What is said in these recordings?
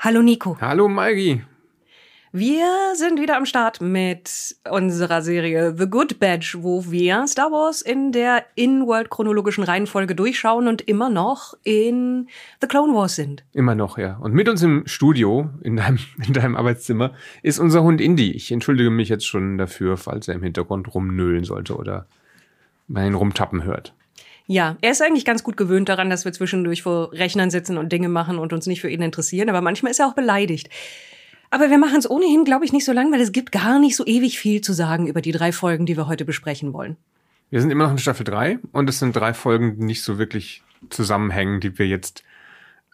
Hallo Nico. Hallo Maggie. Wir sind wieder am Start mit unserer Serie The Good Batch, wo wir Star Wars in der In-World-chronologischen Reihenfolge durchschauen und immer noch in The Clone Wars sind. Immer noch, ja. Und mit uns im Studio, in deinem, in deinem Arbeitszimmer, ist unser Hund Indy. Ich entschuldige mich jetzt schon dafür, falls er im Hintergrund rumnöhlen sollte oder man ihn rumtappen hört. Ja, er ist eigentlich ganz gut gewöhnt daran, dass wir zwischendurch vor Rechnern sitzen und Dinge machen und uns nicht für ihn interessieren, aber manchmal ist er auch beleidigt. Aber wir machen es ohnehin, glaube ich, nicht so lang, weil es gibt gar nicht so ewig viel zu sagen über die drei Folgen, die wir heute besprechen wollen. Wir sind immer noch in Staffel 3 und es sind drei Folgen, die nicht so wirklich zusammenhängen, die wir jetzt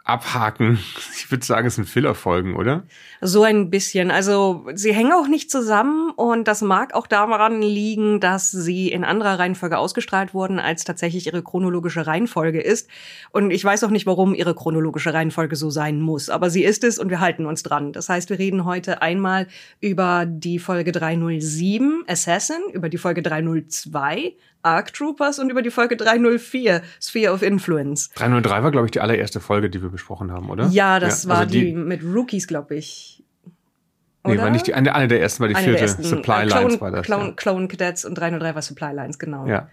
abhaken. Ich würde sagen, es sind Fillerfolgen, oder? So ein bisschen. Also sie hängen auch nicht zusammen und das mag auch daran liegen, dass sie in anderer Reihenfolge ausgestrahlt wurden, als tatsächlich ihre chronologische Reihenfolge ist. Und ich weiß auch nicht, warum ihre chronologische Reihenfolge so sein muss. Aber sie ist es und wir halten uns dran. Das heißt, wir reden heute einmal über die Folge 307 Assassin, über die Folge 302 Arc Troopers und über die Folge 304, Sphere of Influence. 303 war, glaube ich, die allererste Folge, die wir besprochen haben, oder? Ja, das ja, war also die, die, mit Rookies, glaube ich. Oder? Nee, war nicht die, eine, eine der ersten, war die eine vierte. Supply Lines Clone, war das. Clone, ja. Clone Cadets und 303 war Supply Lines, genau. Ja.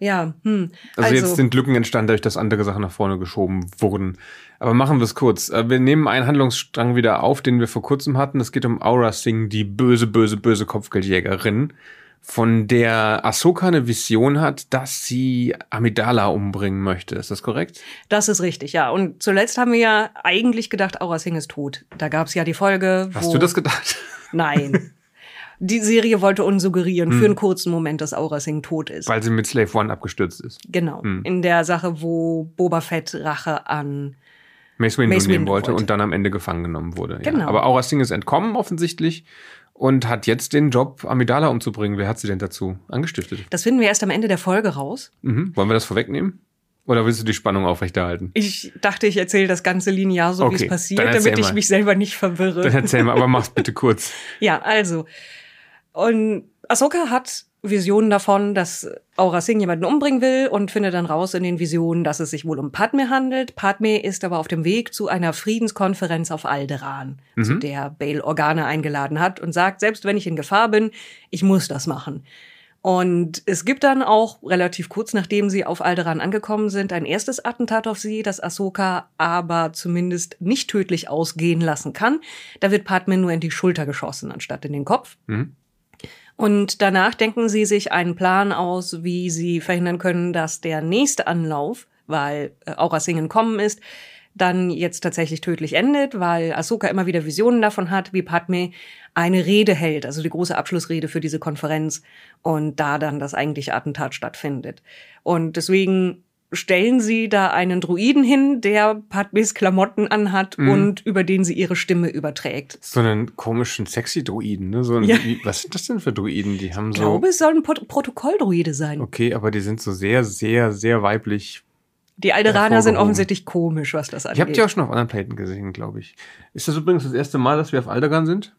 Ja, hm. Also, also, jetzt sind Lücken entstanden, dadurch, dass andere Sachen nach vorne geschoben wurden. Aber machen wir es kurz. Äh, wir nehmen einen Handlungsstrang wieder auf, den wir vor kurzem hatten. Es geht um Aura Singh, die böse, böse, böse Kopfgeldjägerin von der Ahsoka eine Vision hat, dass sie Amidala umbringen möchte. Ist das korrekt? Das ist richtig, ja. Und zuletzt haben wir ja eigentlich gedacht, Aura Singh ist tot. Da gab es ja die Folge. Hast du das gedacht? Nein. Die Serie wollte uns suggerieren hm. für einen kurzen Moment, dass Aura Singh tot ist. Weil sie mit Slave One abgestürzt ist. Genau. Hm. In der Sache, wo Boba Fett Rache an Mace Windu nehmen wollte, wollte, und dann am Ende gefangen genommen wurde. Genau. Ja. Aber Aura Singh ist entkommen offensichtlich und hat jetzt den Job, Amidala umzubringen. Wer hat sie denn dazu angestiftet? Das finden wir erst am Ende der Folge raus. Mhm. Wollen wir das vorwegnehmen? Oder willst du die Spannung aufrechterhalten? Ich dachte, ich erzähle das ganze linear so, okay, wie es passiert, damit ich mich selber nicht verwirre. Dann erzähl mal, aber mach's bitte kurz. ja, also. Und Ahsoka hat Visionen davon, dass Aura Singh jemanden umbringen will und findet dann raus in den Visionen, dass es sich wohl um Padme handelt. Padme ist aber auf dem Weg zu einer Friedenskonferenz auf Alderan, mhm. zu der Bail Organa eingeladen hat und sagt, selbst wenn ich in Gefahr bin, ich muss das machen. Und es gibt dann auch relativ kurz nachdem sie auf Alderan angekommen sind, ein erstes Attentat auf sie, das Ahsoka aber zumindest nicht tödlich ausgehen lassen kann. Da wird Padme nur in die Schulter geschossen, anstatt in den Kopf. Mhm. Und danach denken sie sich einen Plan aus, wie sie verhindern können, dass der nächste Anlauf, weil äh, Aura Singh entkommen ist, dann jetzt tatsächlich tödlich endet, weil Ahsoka immer wieder Visionen davon hat, wie Padme eine Rede hält, also die große Abschlussrede für diese Konferenz und da dann das eigentliche Attentat stattfindet. Und deswegen stellen sie da einen Druiden hin, der Padmes Klamotten anhat mhm. und über den sie ihre Stimme überträgt. So einen komischen sexy Druiden, ne? So ein, ja. was sind das denn für Druiden? Die haben ich so. Ich glaube, es soll ein Pro Protokolldruide sein. Okay, aber die sind so sehr, sehr, sehr weiblich. Die Alderaner sind offensichtlich komisch, was das angeht. Ich habe die auch schon auf anderen Planeten gesehen, glaube ich. Ist das übrigens das erste Mal, dass wir auf Alderan sind?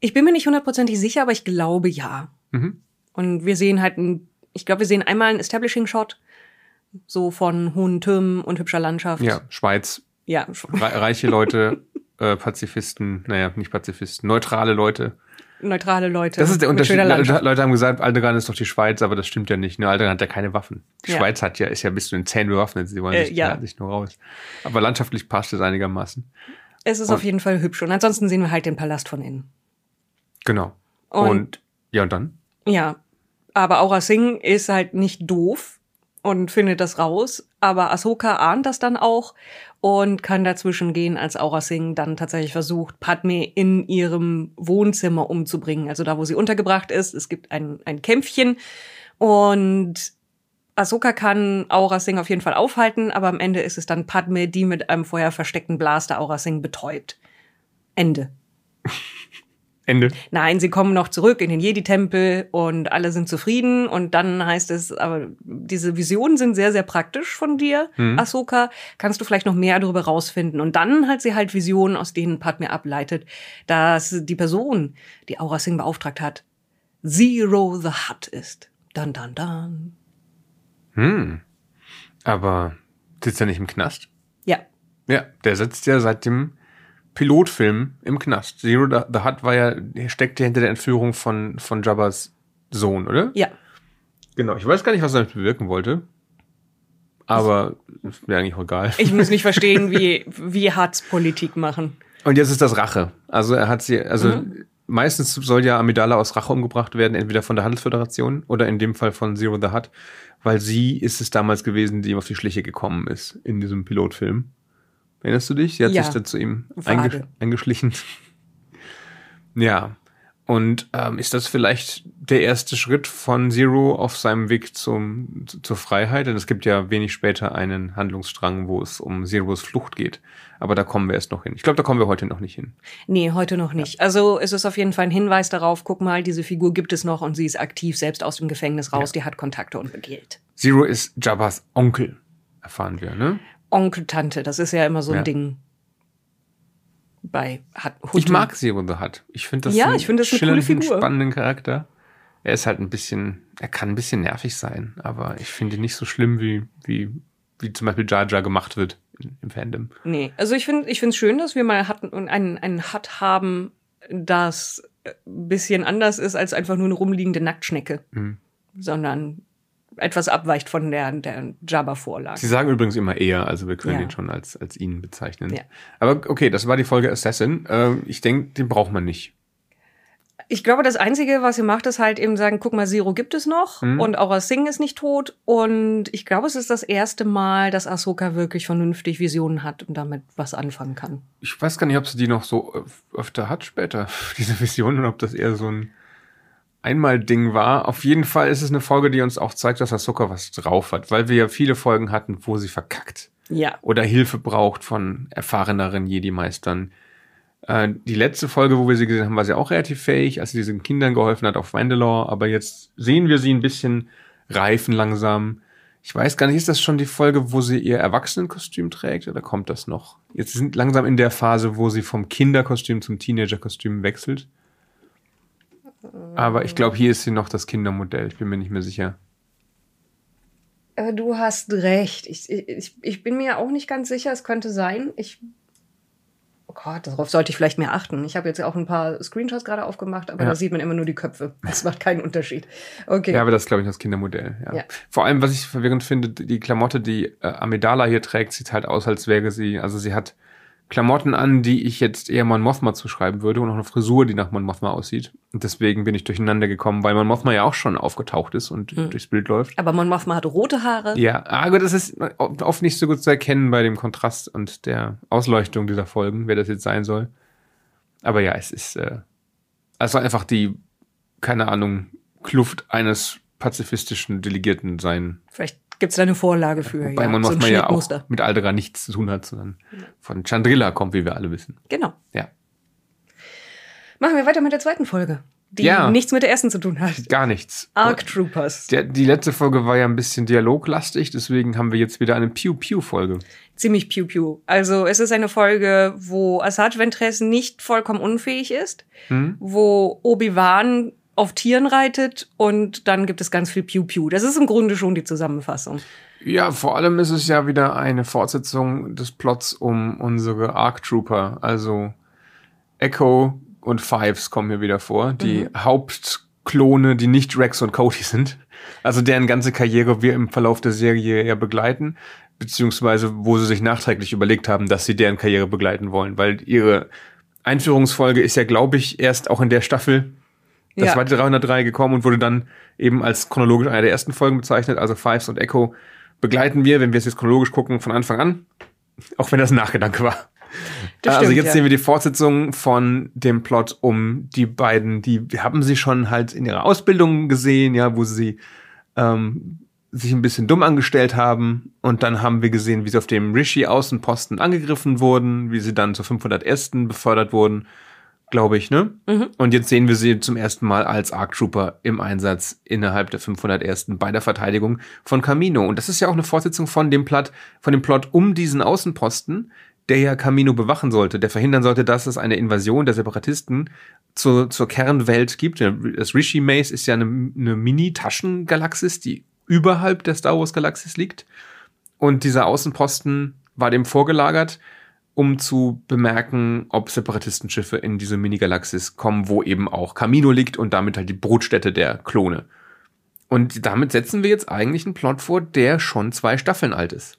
Ich bin mir nicht hundertprozentig sicher, aber ich glaube ja. Mhm. Und wir sehen halt ein, ich glaube, wir sehen einmal einen Establishing-Shot so von hohen Türmen und hübscher Landschaft. Ja, Schweiz. Ja. Reiche Leute, äh, Pazifisten, naja, nicht Pazifisten, neutrale Leute. Neutrale Leute. Das ist der Unterschied. Leute haben gesagt, Alderan ist doch die Schweiz, aber das stimmt ja nicht. Ne, Alderan hat ja keine Waffen. Die ja. Schweiz hat ja, ist ja bis zu den Zähnen bewaffnet. Sie wollen äh, sich, ja. sich nur raus. Aber landschaftlich passt es einigermaßen. Es ist und, auf jeden Fall hübsch. Und ansonsten sehen wir halt den Palast von innen. Genau. Und, und ja, und dann? Ja. Aber Aura Singh ist halt nicht doof und findet das raus. Aber Ahsoka ahnt das dann auch und kann dazwischen gehen, als Aura Singh dann tatsächlich versucht, Padme in ihrem Wohnzimmer umzubringen. Also da, wo sie untergebracht ist. Es gibt ein, ein Kämpfchen und Ahsoka kann Aura Singh auf jeden Fall aufhalten, aber am Ende ist es dann Padme, die mit einem vorher versteckten Blaster Aura Singh betäubt. Ende. Ende. Nein, sie kommen noch zurück in den Jedi-Tempel und alle sind zufrieden. Und dann heißt es, aber diese Visionen sind sehr, sehr praktisch von dir, mhm. Ahsoka. Kannst du vielleicht noch mehr darüber rausfinden? Und dann hat sie halt Visionen, aus denen Padme ableitet, dass die Person, die Aura Singh beauftragt hat, Zero the Hutt ist. Dann, dann, dann. Hm. Aber sitzt er nicht im Knast? Ja. Ja, der sitzt ja seit dem Pilotfilm im Knast. Zero the Hutt war ja, steckte hinter der Entführung von, von Jabbas Sohn, oder? Ja. Genau. Ich weiß gar nicht, was er damit bewirken wollte. Aber ist mir eigentlich auch egal. Ich muss nicht verstehen, wie, wie Hutts Politik machen. Und jetzt ist das Rache. Also er hat sie, also meistens soll ja Amidala aus Rache umgebracht werden, entweder von der Handelsföderation oder in dem Fall von Zero the Hutt, weil sie ist es damals gewesen, die ihm auf die Schliche gekommen ist in diesem Pilotfilm. Erinnerst du dich? Sie hat Ja. sich dann zu ihm eingesch eingeschlichen. ja. Und ähm, ist das vielleicht der erste Schritt von Zero auf seinem Weg zum, zu- zur Freiheit? Denn es gibt ja wenig später einen Handlungsstrang, wo es um Zeros Flucht geht. Aber da kommen wir erst noch hin. Ich glaube, da kommen wir heute noch nicht hin. Nee, heute noch nicht. Also es ist auf jeden Fall ein Hinweis darauf, guck mal, diese Figur gibt es noch und sie ist aktiv, selbst aus dem Gefängnis raus, die hat Kontakte und begehrt. Zero ist Jabbas Onkel, erfahren wir, ne? Onkel, Tante, das ist ja immer so ein Ja. Ding bei hat Ich mag Zero the Hutt. Ich finde das Ja, ich finde das eine coole Figur. spannenden Charakter. Er ist halt ein bisschen, er kann ein bisschen nervig sein, aber ich finde ihn nicht so schlimm, wie, wie, wie zum Beispiel Jar Jar gemacht wird im Fandom. Nee, also ich finde ich finde es schön, dass wir mal hatten und einen einen Hut haben, das ein bisschen anders ist als einfach nur eine rumliegende Nacktschnecke, Mhm. sondern etwas abweicht von der der Jabba-Vorlage. Sie sagen übrigens immer eher, also wir können Ja. ihn schon als, als ihn bezeichnen. Ja. Aber okay, das war die Folge Assassin. Ähm, ich denke, den braucht man nicht. Ich glaube, das Einzige, was ihr macht, ist halt eben sagen, guck mal, Zero gibt es noch Mhm. und Aura Singh ist nicht tot. Und ich glaube, es ist das erste Mal, dass Ahsoka wirklich vernünftig Visionen hat und damit was anfangen kann. Ich weiß gar nicht, ob sie die noch so öf- öfter hat später, diese Vision, oder ob das eher so ein Einmal-Ding war. Auf jeden Fall ist es eine Folge, die uns auch zeigt, dass Ahsoka was drauf hat, weil wir ja viele Folgen hatten, wo sie verkackt Ja. oder Hilfe braucht von erfahreneren Jedi-Meistern. Äh, die letzte Folge, wo wir sie gesehen haben, war sie auch relativ fähig, als sie diesen Kindern geholfen hat auf Mandalore, aber jetzt sehen wir sie ein bisschen reifen langsam. Ich weiß gar nicht, ist das schon die Folge, wo sie ihr Erwachsenenkostüm trägt oder kommt das noch? Jetzt sind langsam in der Phase, wo sie vom Kinderkostüm zum Teenagerkostüm wechselt. Aber ich glaube, hier ist sie noch das Kindermodell. Ich bin mir nicht mehr sicher. Äh, Du hast recht. Ich, ich, ich bin mir auch nicht ganz sicher. Es könnte sein. Ich. Oh Gott, darauf sollte ich vielleicht mehr achten. Ich habe jetzt auch ein paar Screenshots gerade aufgemacht, aber Ja. da sieht man immer nur die Köpfe. Das macht keinen Unterschied. Okay. Ja, aber das ist, glaube ich, das Kindermodell. Ja. Ja. Vor allem, was ich verwirrend finde, die Klamotte, die äh, Amidala hier trägt, sieht halt aus, als wäre sie, also sie hat Klamotten an, die ich jetzt eher Mon Mothma zuschreiben würde und auch eine Frisur, die nach Mon Mothma aussieht. Und deswegen bin ich durcheinander gekommen, weil Mon Mothma ja auch schon aufgetaucht ist und Hm. durchs Bild läuft. aber Mon Mothma hat rote Haare. Ja, aber das ist oft nicht so gut zu erkennen bei dem Kontrast und der Ausleuchtung dieser Folgen, wer das jetzt sein soll. Aber ja, es ist äh, also einfach die, keine Ahnung, Kluft eines pazifistischen Delegierten sein. Vielleicht gibt es da eine Vorlage für. Wobei ja, man so ja auch mit Aldera nichts zu tun hat, sondern von Chandrilla kommt, wie wir alle wissen. Genau. Ja, Machen wir weiter mit der zweiten Folge, die Ja. nichts mit der ersten zu tun hat. gar nichts. Arc Troopers. Der, die letzte Folge war ja ein bisschen dialoglastig, deswegen haben wir jetzt wieder eine Pew-Pew-Folge. Ziemlich Pew Pew. Also es ist eine Folge, wo Asajj Ventress nicht vollkommen unfähig ist, Hm? wo Obi-Wan auf Tieren reitet und dann gibt es ganz viel Pew Pew. Das ist im Grunde schon die Zusammenfassung. Ja, vor allem ist es ja wieder eine Fortsetzung des Plots um unsere Arc Trooper. Also Echo und Fives kommen hier wieder vor. Die Hauptklone, die nicht Rex und Cody sind. Also deren ganze Karriere wir im Verlauf der Serie ja begleiten. Beziehungsweise wo sie sich nachträglich überlegt haben, dass sie deren Karriere begleiten wollen. Weil ihre Einführungsfolge ist ja, glaube ich, erst auch in der Staffel das Ja. war die 303 gekommen und wurde dann eben als chronologisch einer der ersten Folgen bezeichnet. Also Fives und Echo begleiten wir, wenn wir es jetzt chronologisch gucken, von Anfang an. Auch wenn das ein Nachgedanke war. Das also stimmt, jetzt ja. sehen wir die Fortsetzung von dem Plot um die beiden, die wir haben sie schon halt in ihrer Ausbildung gesehen, ja, wo sie ähm, sich ein bisschen dumm angestellt haben. Und dann haben wir gesehen, wie sie auf dem Rishi-Außenposten angegriffen wurden, wie sie dann zur 501. befördert wurden, glaube ich, ne? Mhm. Und jetzt sehen wir sie zum ersten Mal als Arc Trooper im Einsatz innerhalb der 501. bei der Verteidigung von Camino. Und das ist ja auch eine Fortsetzung von dem Plot, von dem Plot um diesen Außenposten, der ja Camino bewachen sollte, der verhindern sollte, dass es eine Invasion der Separatisten zur, zur Kernwelt gibt. Das Rishi Maze ist ja eine, eine Mini-Taschengalaxis, die überhalb der Star Wars Galaxis liegt. Und dieser Außenposten war dem vorgelagert. Um zu bemerken, ob Separatistenschiffe in diese Mini-Galaxis kommen, wo eben auch Camino liegt und damit halt die Brutstätte der Klone. Und damit setzen wir jetzt eigentlich einen Plot vor, der schon zwei Staffeln alt ist.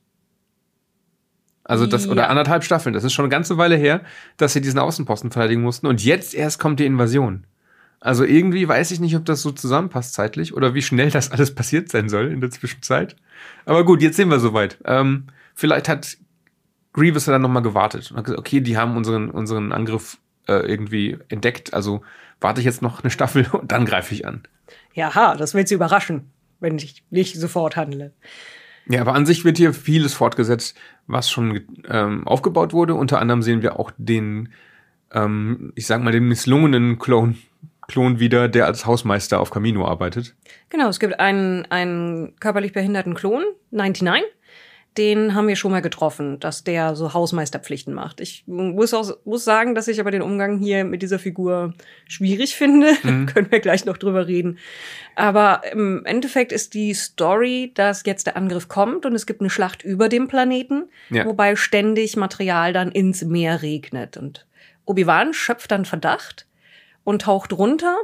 Also das, Ja. oder anderthalb Staffeln. Das ist schon eine ganze Weile her, dass sie diesen Außenposten verteidigen mussten. Und jetzt erst kommt die Invasion. Also irgendwie weiß ich nicht, ob das so zusammenpasst zeitlich oder wie schnell das alles passiert sein soll in der Zwischenzeit. Aber gut, jetzt sind wir soweit. Ähm, vielleicht hat Grievous dann nochmal gewartet und hat gesagt, okay, die haben unseren, unseren Angriff äh, irgendwie entdeckt. Also warte ich jetzt noch eine Staffel und dann greife ich an. Jaha, das wird sie überraschen, wenn ich nicht sofort handle. Ja, aber an sich wird hier vieles fortgesetzt, was schon ähm, aufgebaut wurde. Unter anderem sehen wir auch den, ähm, ich sag mal, den misslungenen Klon, Klon wieder, der als Hausmeister auf Camino arbeitet. Genau, es gibt einen, einen körperlich behinderten Klon, 99. Den haben wir schon mal getroffen, dass der so Hausmeisterpflichten macht. Ich muss auch muss sagen, dass ich aber den Umgang hier mit dieser Figur schwierig finde. Können wir gleich noch drüber reden. Aber im Endeffekt ist die Story, dass jetzt der Angriff kommt und es gibt eine Schlacht über dem Planeten, Ja. wobei ständig Material dann ins Meer regnet. Und Obi-Wan schöpft dann Verdacht und taucht runter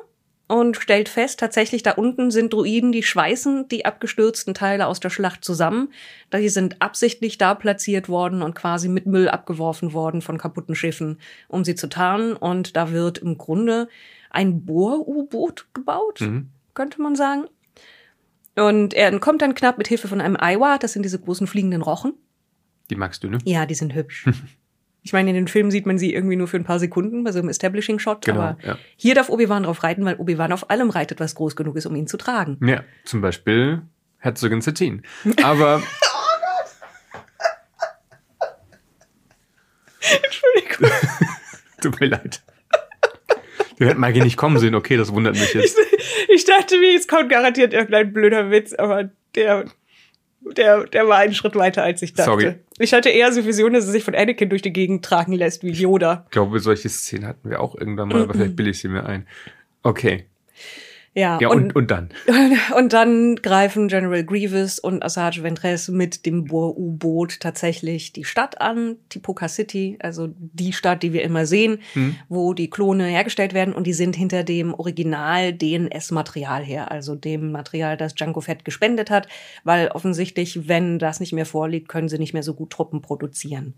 und stellt fest, tatsächlich da unten sind Druiden, die schweißen die abgestürzten Teile aus der Schlacht zusammen. Die sind absichtlich da platziert worden und quasi mit Müll abgeworfen worden von kaputten Schiffen, um sie zu tarnen. Und da wird im Grunde ein Bohr-U-Boot gebaut, Mhm. könnte man sagen. Und er entkommt dann knapp mit Hilfe von einem Aiwa, das sind diese großen fliegenden Rochen. Die magst du, ne? Ja, die sind hübsch. Ich meine, in den Filmen sieht man sie irgendwie nur für ein paar Sekunden bei so einem Establishing-Shot. Genau, aber ja. hier darf Obi-Wan drauf reiten, weil Obi-Wan auf allem reitet, was groß genug ist, um ihn zu tragen. Ja, zum Beispiel Herzogin Satine. Aber Entschuldigung. tut mir leid. Du hätten Maggie nicht kommen sehen, okay, das wundert mich jetzt. Ich dachte mir, jetzt kommt garantiert irgendein blöder Witz, aber der, der, der war einen Schritt weiter, als ich dachte. Sorry. Ich hatte eher so Vision, dass er sich von Anakin durch die Gegend tragen lässt wie Yoda. Ich glaube, solche Szenen hatten wir auch irgendwann mal, aber vielleicht bilde ich sie mir ein. Okay. Ja, Ja, und, und dann. Und dann greifen General Grievous und Asajj Ventress mit dem Bohr-U-Boot tatsächlich die Stadt an, Tipoca City, also die Stadt, die wir immer sehen, Hm. wo die Klone hergestellt werden und die sind hinter dem Original DNS-Material her, also dem Material, das Jango Fett gespendet hat, weil offensichtlich, wenn das nicht mehr vorliegt, können sie nicht mehr so gut Truppen produzieren.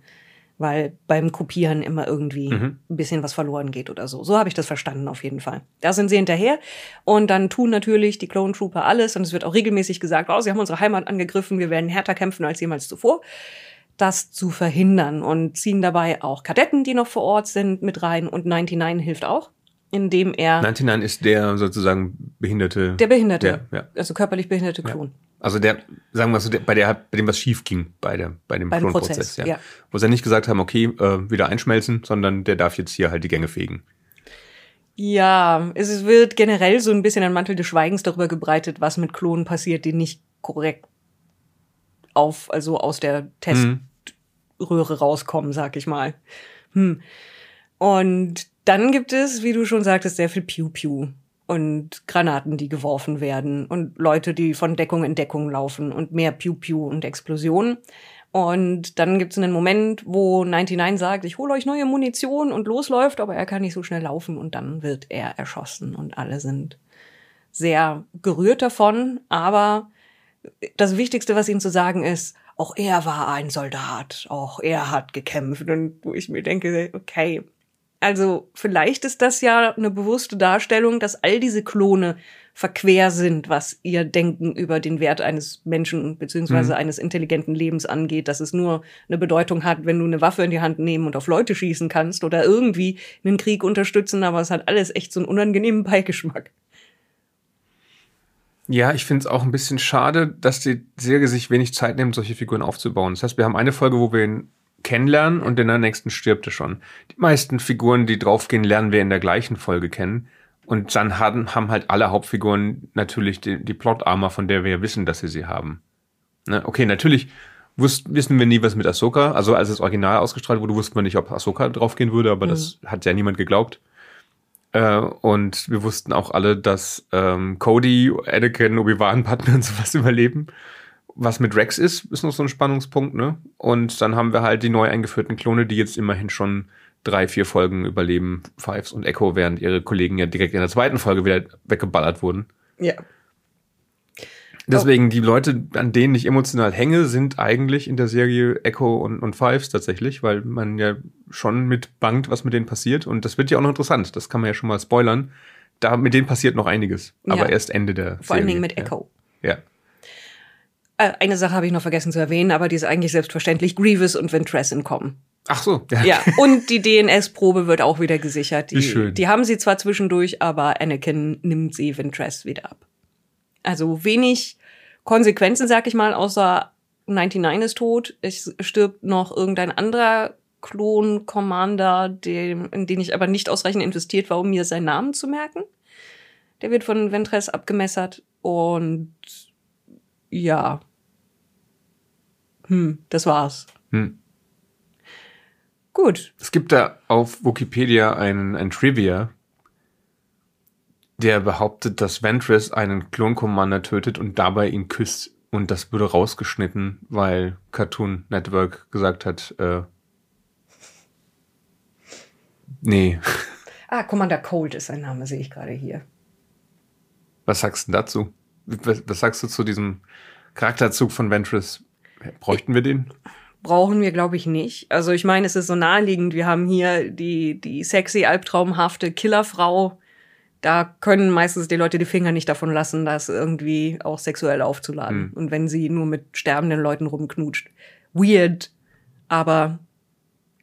Weil beim Kopieren immer irgendwie Mhm. ein bisschen was verloren geht oder so. So habe ich das verstanden auf jeden Fall. Da sind sie hinterher und dann tun natürlich die Clone Trooper alles und es wird auch regelmäßig gesagt, oh, sie haben unsere Heimat angegriffen, wir werden härter kämpfen als jemals zuvor, das zu verhindern und ziehen dabei auch Kadetten, die noch vor Ort sind, mit rein und 99 hilft auch, indem er 99 ist der sozusagen behinderte. der Behinderte, Der, ja. also körperlich behinderte Klon. Also der, sagen wir so, der, bei, der, bei dem was schief ging, bei, der, bei dem Bei dem Klonprozess. Prozess, ja. ja. Wo sie nicht gesagt haben, okay, äh, wieder einschmelzen, sondern der darf jetzt hier halt die Gänge fegen. Ja, es wird generell so ein bisschen ein Mantel des Schweigens darüber gebreitet, was mit Klonen passiert, die nicht korrekt auf, also aus der Teströhre Mhm. rauskommen, sag ich mal. Hm. Und dann gibt es, wie du schon sagtest, sehr viel Piu-Piu und Granaten, die geworfen werden und Leute, die von Deckung in Deckung laufen und mehr Piu-Piu und Explosionen. Und dann gibt es einen Moment, wo 99 sagt, ich hole euch neue Munition und losläuft, aber er kann nicht so schnell laufen und dann wird er erschossen und alle sind sehr gerührt davon. Aber das Wichtigste, was ihnen zu sagen ist, auch er war ein Soldat, auch er hat gekämpft und wo ich mir denke, okay, also vielleicht ist das ja eine bewusste Darstellung, dass all diese Klone verquer sind, was ihr Denken über den Wert eines Menschen beziehungsweise Mhm. eines intelligenten Lebens angeht, dass es nur eine Bedeutung hat, wenn du eine Waffe in die Hand nehmen und auf Leute schießen kannst oder irgendwie einen Krieg unterstützen, aber es hat alles echt so einen unangenehmen Beigeschmack. Ja, ich finde es auch ein bisschen schade, dass die Serie sich wenig Zeit nimmt, solche Figuren aufzubauen. Das heißt, wir haben eine Folge, wo wir ihn kennenlernen und in der nächsten stirbt er schon. Die meisten Figuren, die draufgehen, lernen wir in der gleichen Folge kennen. Und dann haben, haben halt alle Hauptfiguren natürlich die, die Plot-Armor, von der wir ja wissen, dass sie sie haben. Ne? Okay, natürlich wusst, wissen wir nie, was mit Ahsoka, also als das Original ausgestrahlt wurde, wussten wir nicht, ob Ahsoka draufgehen würde, aber das hat ja niemand geglaubt. Äh, und wir wussten auch alle, dass ähm, Cody, Anakin, Obi-Wan, Padme und sowas überleben. Was mit Rex ist, ist noch so ein Spannungspunkt, ne? Und dann haben wir halt die neu eingeführten Klone, die jetzt immerhin schon drei, vier Folgen überleben, Fives und Echo, während ihre Kollegen ja direkt in der zweiten Folge wieder weggeballert wurden. Ja. Deswegen, die Leute, an denen ich emotional hänge, sind eigentlich in der Serie Echo und, und Fives tatsächlich, weil man ja schon mit bangt, was mit denen passiert. Und das wird ja auch noch interessant. Das kann man ja schon mal spoilern. Da, mit denen passiert noch einiges. Aber Ja. erst Ende der Vor allen Serie. Dingen mit Echo. Ja. ja. Äh, eine Sache habe ich noch vergessen zu erwähnen, aber die ist eigentlich selbstverständlich. Grievous und Ventress entkommen. Ach so. Ja, und die DNS-Probe wird auch wieder gesichert. Die, Wie schön. die haben sie zwar zwischendurch, aber Anakin nimmt sie Ventress wieder ab. Also wenig Konsequenzen, sag ich mal, außer 99 ist tot. Es stirbt noch irgendein anderer Klon-Commander, dem, in den ich aber nicht ausreichend investiert war, um mir seinen Namen zu merken. Der wird von Ventress abgemessert und ja. Hm, das war's. Hm. Gut. Es gibt da auf Wikipedia ein, ein Trivia, der behauptet, dass Ventress einen Klon-Commander tötet und dabei ihn küsst. Und das wurde rausgeschnitten, weil Cartoon Network gesagt hat, äh, nee, Ah, Commander Cold ist sein Name, sehe ich gerade hier. was sagst du dazu? Was, was sagst du zu diesem Charakterzug von Ventress? Bräuchten wir den? Brauchen wir, glaube ich, nicht. Also ich meine, es ist so naheliegend. Wir haben hier die, die sexy, albtraumhafte Killerfrau. Da können meistens die Leute die Finger nicht davon lassen, das irgendwie auch sexuell aufzuladen. Hm. Und wenn sie nur mit sterbenden Leuten rumknutscht. Weird. Aber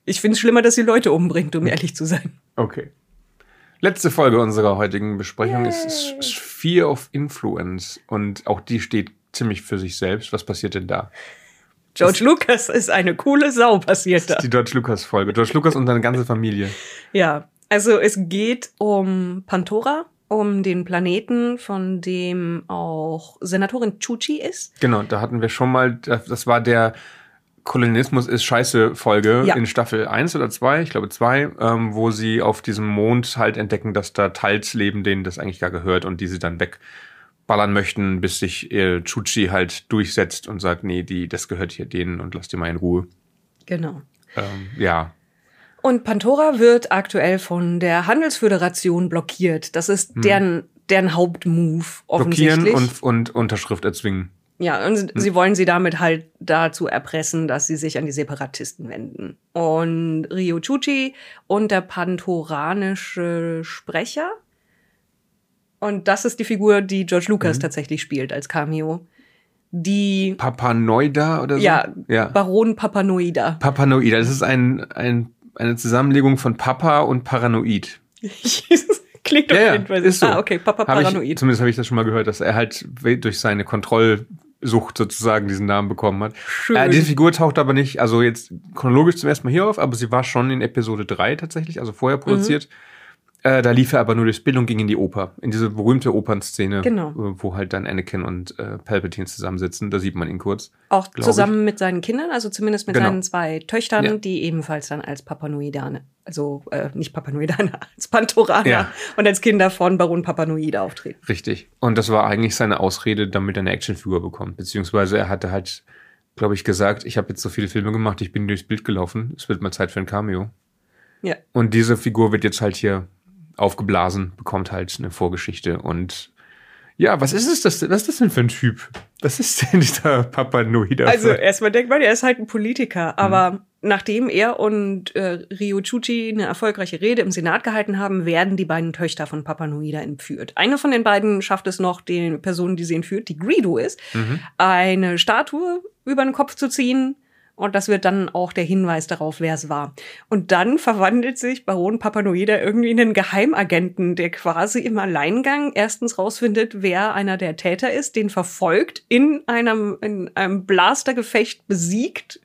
ich finde es schlimmer, dass sie Leute umbringt, um ehrlich zu sein. Okay. Letzte Folge unserer heutigen Besprechung ist, Yay. ist Fear of Influence. Und auch die steht ziemlich für sich selbst. Was passiert denn da? George Lucas ist eine coole Sau, passiert da. Die George Lucas Folge. George Lucas und seine ganze Familie. Ja, also es geht um Pantora, um den Planeten, von dem auch Senatorin Chuchi ist. Genau, da hatten wir schon mal, das war der Kolonialismus ist scheiße Folge Ja. in Staffel 1 oder 2, ich glaube 2, ähm, wo sie auf diesem Mond halt entdecken, dass da Teils leben, denen das eigentlich gar gehört und die sie dann wegballern möchten, bis sich äh, Chuchi halt durchsetzt und sagt, nee, die, das gehört hier denen und lasst die mal in Ruhe. Genau. Ähm, ja, Und Pantora wird aktuell von der Handelsföderation blockiert. Das ist deren, deren Hauptmove offensichtlich. Hm. blockieren und, und Unterschrift erzwingen. Ja, und sie- sie wollen sie damit halt dazu erpressen, dass sie sich an die Separatisten wenden. Und Ryo Chuchi und der pantoranische Sprecher. Und das ist die Figur, die George Lucas tatsächlich spielt als Cameo. Die Papanoida oder so? ja, ja. Baron Papanoida. Papanoida, das ist ein, ein, eine Zusammenlegung von Papa und Paranoid. Klingt auf Ja, ja, jeden Fall ist so. Ah, okay, Papa Hab ich, Paranoid. zumindest habe ich das schon mal gehört, dass er halt durch seine Kontrollsucht sozusagen diesen Namen bekommen hat. Schön. Äh, diese Figur taucht aber nicht, also jetzt chronologisch zum ersten Mal hier auf, aber sie war schon in Episode 3 tatsächlich, also vorher Mhm. Äh, da lief er aber nur durchs Bild und ging in die Oper, in diese berühmte Opernszene, Genau. äh, wo halt dann Anakin und äh, Palpatine zusammensitzen. Da sieht man ihn kurz. Auch zusammen mit seinen Kindern, also zumindest mit Genau. seinen zwei Töchtern, Ja. die ebenfalls dann als Papanoidane, also äh, nicht Papanoidane, als Pantoraner Ja. und als Kinder von Baron Papanoide auftreten. Richtig. Und das war eigentlich seine Ausrede, damit er eine Actionfigur bekommt. Beziehungsweise er hatte halt, glaube ich, gesagt, ich habe jetzt so viele Filme gemacht, ich bin durchs Bild gelaufen, es wird mal Zeit für ein Cameo. Ja. Und diese Figur wird jetzt halt hier aufgeblasen, bekommt halt eine Vorgeschichte. Und ja, was ist es das? Was ist das denn für ein Typ? Was ist denn dieser Papanoida? Also für- erstmal denkt man, er ist halt ein Politiker, aber nachdem er und äh, Ryo Chuchi eine erfolgreiche Rede im Senat gehalten haben, werden die beiden Töchter von Papanoida entführt. Eine von den beiden schafft es noch, den Person, die sie entführt, die Greedo ist, Mhm. eine Statue über den Kopf zu ziehen. Und das wird dann auch der Hinweis darauf, wer es war. Und dann verwandelt sich Baron Papanoida irgendwie in einen Geheimagenten, der quasi im Alleingang erstens rausfindet, wer einer der Täter ist, den verfolgt, in einem, in einem Blastergefecht besiegt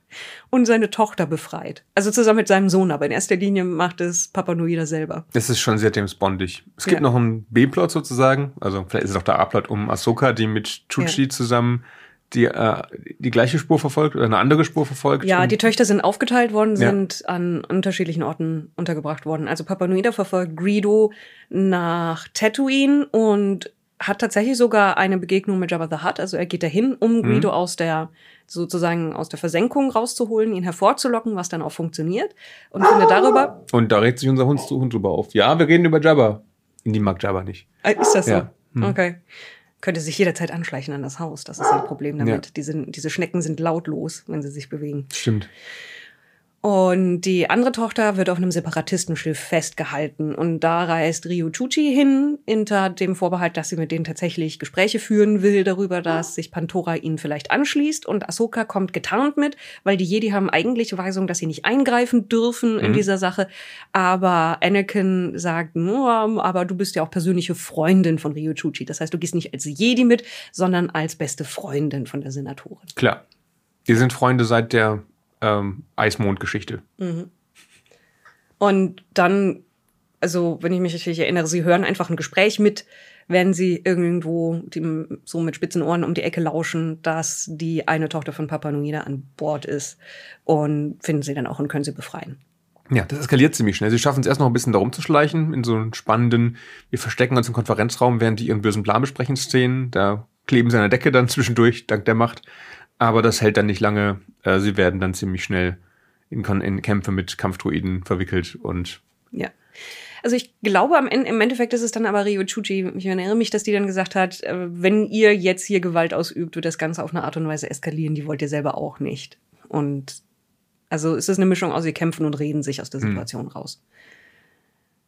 und seine Tochter befreit. Also zusammen mit seinem Sohn, aber in erster Linie macht es Papanoida selber. Das ist schon sehr James Bondig. Es gibt Ja. noch einen B-Plot sozusagen, also vielleicht ist es auch der A-Plot um Ahsoka, die mit Chuchi zusammen die, äh, die gleiche Spur verfolgt oder eine andere Spur verfolgt. Ja, die Töchter sind aufgeteilt worden, Ja. sind an unterschiedlichen Orten untergebracht worden. Also Papanoida verfolgt Greedo nach Tatooine und hat tatsächlich sogar eine Begegnung mit Jabba the Hutt. Also er geht dahin, um Greedo aus der sozusagen aus der Versenkung rauszuholen, ihn hervorzulocken, was dann auch funktioniert. Und findet darüber. Und da regt sich unser Hund, Hund drüber auf. Ja, wir reden über Jabba. Die mag Jabba nicht. Äh, Ist das so? Ja. Hm. Okay. Könnte sich jederzeit anschleichen an das Haus. Das ist ein Problem damit. Ja. Diese, diese Schnecken sind lautlos, wenn sie sich bewegen. Stimmt. Und die andere Tochter wird auf einem Separatistenschiff festgehalten. Und da reist Ryu Chuchi hin, hinter dem Vorbehalt, dass sie mit denen tatsächlich Gespräche führen will darüber, dass sich Pantora ihnen vielleicht anschließt. Und Ahsoka kommt getarnt mit, weil die Jedi haben eigentlich Weisung, dass sie nicht eingreifen dürfen in Mhm. dieser Sache. Aber Anakin sagt, nur, aber du bist ja auch persönliche Freundin von Ryu Chuchi. Das heißt, du gehst nicht als Jedi mit, sondern als beste Freundin von der Senatorin. Klar. Die sind Freunde seit der ähm, Eismond-Geschichte. Und dann, also wenn ich mich richtig erinnere, sie hören einfach ein Gespräch mit, wenn sie irgendwo dem, so mit spitzen Ohren um die Ecke lauschen, dass die eine Tochter von Papa Nuida an Bord ist und finden sie dann auch und können sie befreien. Ja, das eskaliert ziemlich schnell. Sie schaffen es erst noch ein bisschen darum zu schleichen, in so einen spannenden, wir verstecken uns im Konferenzraum, während die ihren bösen Plan besprechen, Szenen. Da kleben sie an der Decke dann zwischendurch, dank der Macht. Aber das hält dann nicht lange. Äh, sie werden dann ziemlich schnell in, in Kämpfe mit Kampfdruiden verwickelt und Ja. Also ich glaube, am Ende, im Endeffekt ist es dann aber Ryo Chuchi, ich erinnere mich, dass die dann gesagt hat, äh, wenn ihr jetzt hier Gewalt ausübt, wird das Ganze auf eine Art und Weise eskalieren, die wollt ihr selber auch nicht. Und also es ist eine Mischung aus, sie kämpfen und reden sich aus der Situation raus.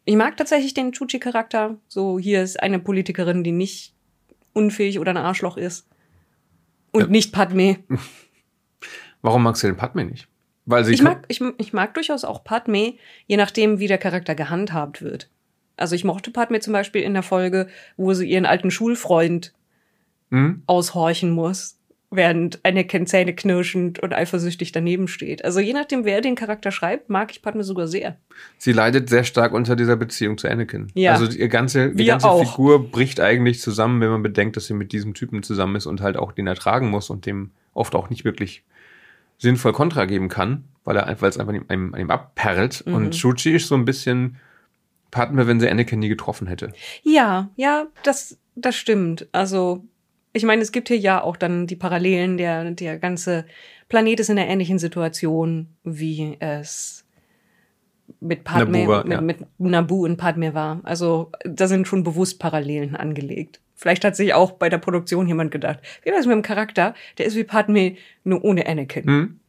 Ich mag tatsächlich den Chuchi-Charakter. So, hier ist eine Politikerin, die nicht unfähig oder ein Arschloch ist. Und Ja. nicht Padme. warum magst du den Padme nicht? Weil sie Ich mag, ich, ich mag durchaus auch Padme, je nachdem, wie der Charakter gehandhabt wird. Also ich mochte Padme zum Beispiel in der Folge, wo sie ihren alten Schulfreund Hm? aushorchen muss, während Anakin Zähne knirschend und eifersüchtig daneben steht. Also je nachdem, wer den Charakter schreibt, mag ich Padme sogar sehr. Sie leidet sehr stark unter dieser Beziehung zu Anakin. Ja. Also ihr ganze, die ganze auch. Figur bricht eigentlich zusammen, wenn man bedenkt, dass sie mit diesem Typen zusammen ist und halt auch den ertragen muss und dem oft auch nicht wirklich sinnvoll Kontra geben kann, weil er einfach, weil es einfach an ihm, an ihm abperlt. Mhm. Und Shuchi ist so ein bisschen Padme, wenn sie Anakin nie getroffen hätte. Ja, ja, das, das stimmt. Also, ich meine, es gibt hier ja auch dann die Parallelen, der, der ganze Planet ist in einer ähnlichen Situation, wie es mit Padme, war, mit, ja. mit Nabu und Padme war. Also, da sind schon bewusst Parallelen angelegt. Vielleicht hat sich auch bei der Produktion jemand gedacht, wie wär's mit dem Charakter? Der ist wie Padme, nur ohne Anakin. Hm?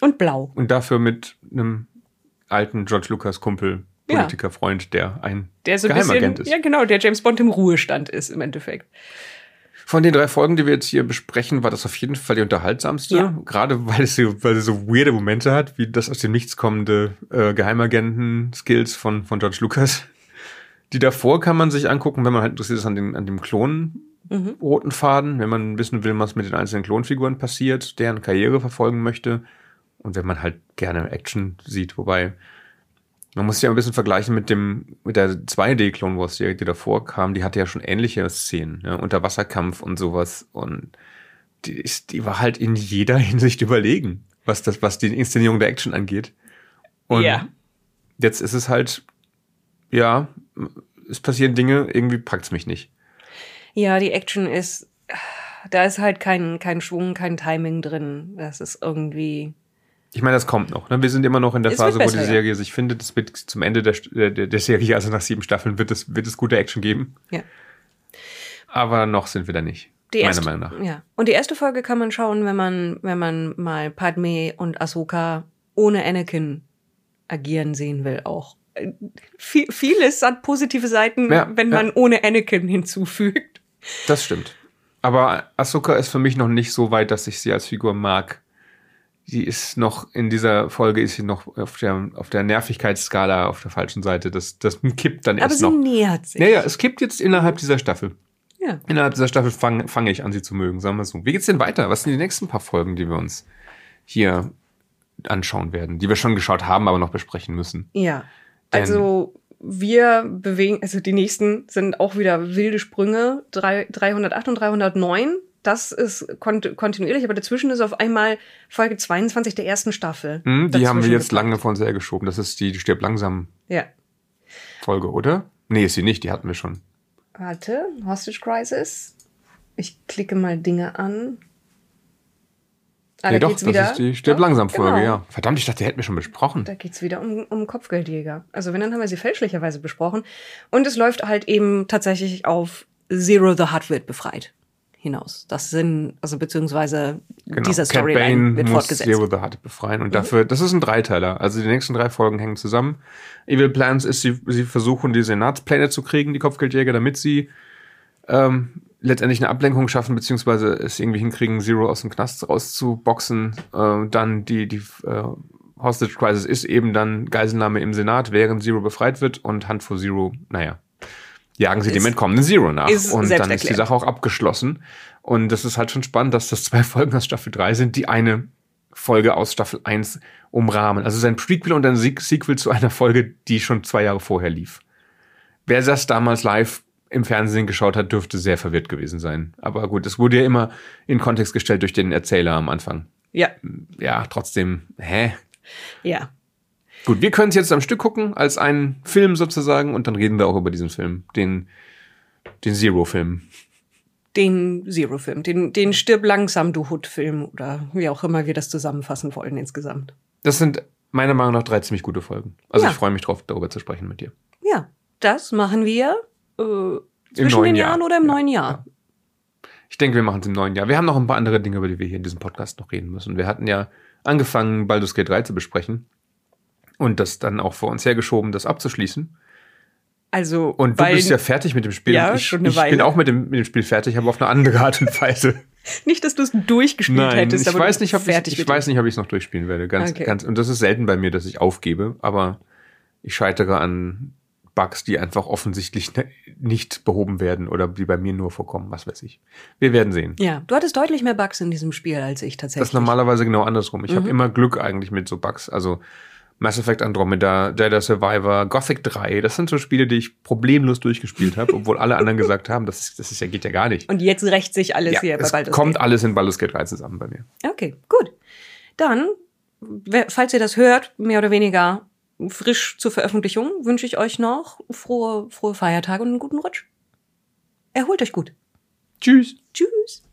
Und blau. Und dafür mit einem alten George Lucas Kumpel, Ja. Politikerfreund, der ein Der so ein Geheimagent bisschen, ist. ja genau, der James Bond im Ruhestand ist im Endeffekt. Von den drei Folgen, die wir jetzt hier besprechen, war das auf jeden Fall die unterhaltsamste. Ja. Gerade weil es, so, weil es so weirde Momente hat, wie das aus dem Nichts kommende äh, Geheimagenten-Skills von, von George Lucas. Die davor kann man sich angucken, wenn man halt interessiert ist an, den, an dem Klon Mhm. roten Faden, wenn man wissen will, was mit den einzelnen Klonfiguren passiert, deren Karriere verfolgen möchte. Und wenn man halt gerne Action sieht, wobei man muss sich ja ein bisschen vergleichen mit dem, mit der 2D Clone Wars Serie, die davor kam, die hatte ja schon ähnliche Szenen, ja, Unterwasserkampf und sowas und die, ist, die war halt in jeder Hinsicht überlegen, was das, was die Inszenierung der Action angeht. Und Ja. jetzt ist es halt, ja, es passieren Dinge, irgendwie packt's mich nicht. Ja, die Action ist, da ist halt kein, kein Schwung, kein Timing drin. Das ist irgendwie, Ich meine, das kommt noch. Ne? Wir sind immer noch in der Es Phase, wo besser, die ja. Serie sich findet. Es wird zum Ende der, der, der Serie, also nach sieben Staffeln, wird es, wird es gute Action geben. ja. Aber noch sind wir da nicht. Die meiner erste, Meinung nach. Ja. Und die erste Folge kann man schauen, wenn man, wenn man mal Padme und Ahsoka ohne Anakin agieren sehen will, auch. Äh, Viel, vieles hat positive Seiten, Ja, wenn ja. man ohne Anakin hinzufügt. Das stimmt. Aber Ahsoka ist für mich noch nicht so weit, dass ich sie als Figur mag. Die ist noch, in dieser Folge ist sie noch auf der, auf der Nervigkeitsskala auf der falschen Seite. Das, das kippt dann Aber erst sie noch. nähert sich. Naja, es kippt jetzt innerhalb dieser Staffel. Ja. Innerhalb dieser Staffel fange fang ich an, sie zu mögen, sagen wir so. Wie geht's denn weiter? Was sind die nächsten paar Folgen, die wir uns hier anschauen werden, die wir schon geschaut haben, aber noch besprechen müssen? Ja. Denn- Also wir bewegen, also die nächsten sind auch wieder wilde Sprünge. Drei- 308 und 309. Das ist kont kontinuierlich, aber dazwischen ist auf einmal Folge 22 der ersten Staffel. Hm, die haben wir jetzt lange von sehr geschoben. Das ist die, die stirbt langsam Ja. Folge, oder? Nee, ist sie nicht, die hatten wir schon. Warte, Hostage Crisis. Ich klicke mal Dinge an. Ah, nee, da doch, geht's wieder. das ist die Stirb langsam Folge, genau. ja. Verdammt, ich dachte, die hätten wir schon besprochen. Da geht's wieder um, um Kopfgeldjäger. Also wenn, dann haben wir sie fälschlicherweise besprochen. Und es läuft halt eben tatsächlich auf Zero the wird befreit hinaus. Das sind, also beziehungsweise genau. dieser Storyline wird muss fortgesetzt. Zero the Hutt befreien. Und mhm. dafür, das ist ein Dreiteiler. Also die nächsten drei Folgen hängen zusammen. Evil Plans ist, sie, sie versuchen, die Senatspläne zu kriegen, die Kopfgeldjäger, damit sie ähm, letztendlich eine Ablenkung schaffen, beziehungsweise es irgendwie hinkriegen, Zero aus dem Knast rauszuboxen. Äh, dann die, die äh, Hostage Crisis ist eben dann Geiselnahme im Senat, während Zero befreit wird und Hand vor Zero, naja, jagen sie dem entkommenen Zero nach. Und dann ist die Sache auch abgeschlossen. Und das ist halt schon spannend, dass das zwei Folgen aus Staffel 3 sind, die eine Folge aus Staffel 1 umrahmen. Also sein Prequel und ein Sequel zu einer Folge, die schon zwei Jahre vorher lief. Wer das damals live im Fernsehen geschaut hat, dürfte sehr verwirrt gewesen sein. Aber gut, es wurde ja immer in Kontext gestellt durch den Erzähler am Anfang. Ja. Ja, trotzdem, hä? Ja. Gut, wir können es jetzt am Stück gucken, als einen Film sozusagen, und dann reden wir auch über diesen Film, den, den Zero-Film. Den Zero-Film, den, den Stirb langsam, du Hut-Film oder wie auch immer wir das zusammenfassen wollen insgesamt. Das sind meiner Meinung nach drei ziemlich gute Folgen. Also ja. ich freue mich drauf, darüber zu sprechen mit dir. Ja, das machen wir äh, zwischen den Jahren Jahr. oder im ja. neuen Jahr? Ich denke, wir machen es im neuen Jahr. Wir haben noch ein paar andere Dinge, über die wir hier in diesem Podcast noch reden müssen. Wir hatten ja angefangen, Baldur's Gate 3 zu besprechen und das dann auch vor uns hergeschoben, das abzuschließen. Also, und du bist ja fertig mit dem Spiel. Ja, ich, schon eine ich Weile. bin auch mit dem, mit dem Spiel fertig, aber auf eine andere Art und Weise. nicht, dass du es durchgespielt Nein, hättest, ich weiß nicht, ob ich, ich weiß nicht, ob ich es noch durchspielen werde. Ganz, okay. ganz, und das ist selten bei mir, dass ich aufgebe, aber ich scheitere an Bugs, die einfach offensichtlich ne, nicht behoben werden oder die bei mir nur vorkommen, was weiß ich. Wir werden sehen. Ja, du hattest deutlich mehr Bugs in diesem Spiel als ich tatsächlich. Das ist normalerweise genau andersrum. Ich mhm. habe immer Glück eigentlich mit so Bugs. Also Mass Effect Andromeda, Jedi Survivor, Gothic 3, das sind so Spiele, die ich problemlos durchgespielt habe, obwohl alle anderen gesagt haben, das, ist, das ist ja, geht ja gar nicht. Und jetzt rächt sich alles ja, hier bei Baldur's kommt Gate. alles in Baldur's Gate 3 zusammen bei mir. Okay, gut. Dann, falls ihr das hört, mehr oder weniger frisch zur Veröffentlichung, wünsche ich euch noch frohe, frohe Feiertage und einen guten Rutsch. Erholt euch gut. Tschüss. Tschüss.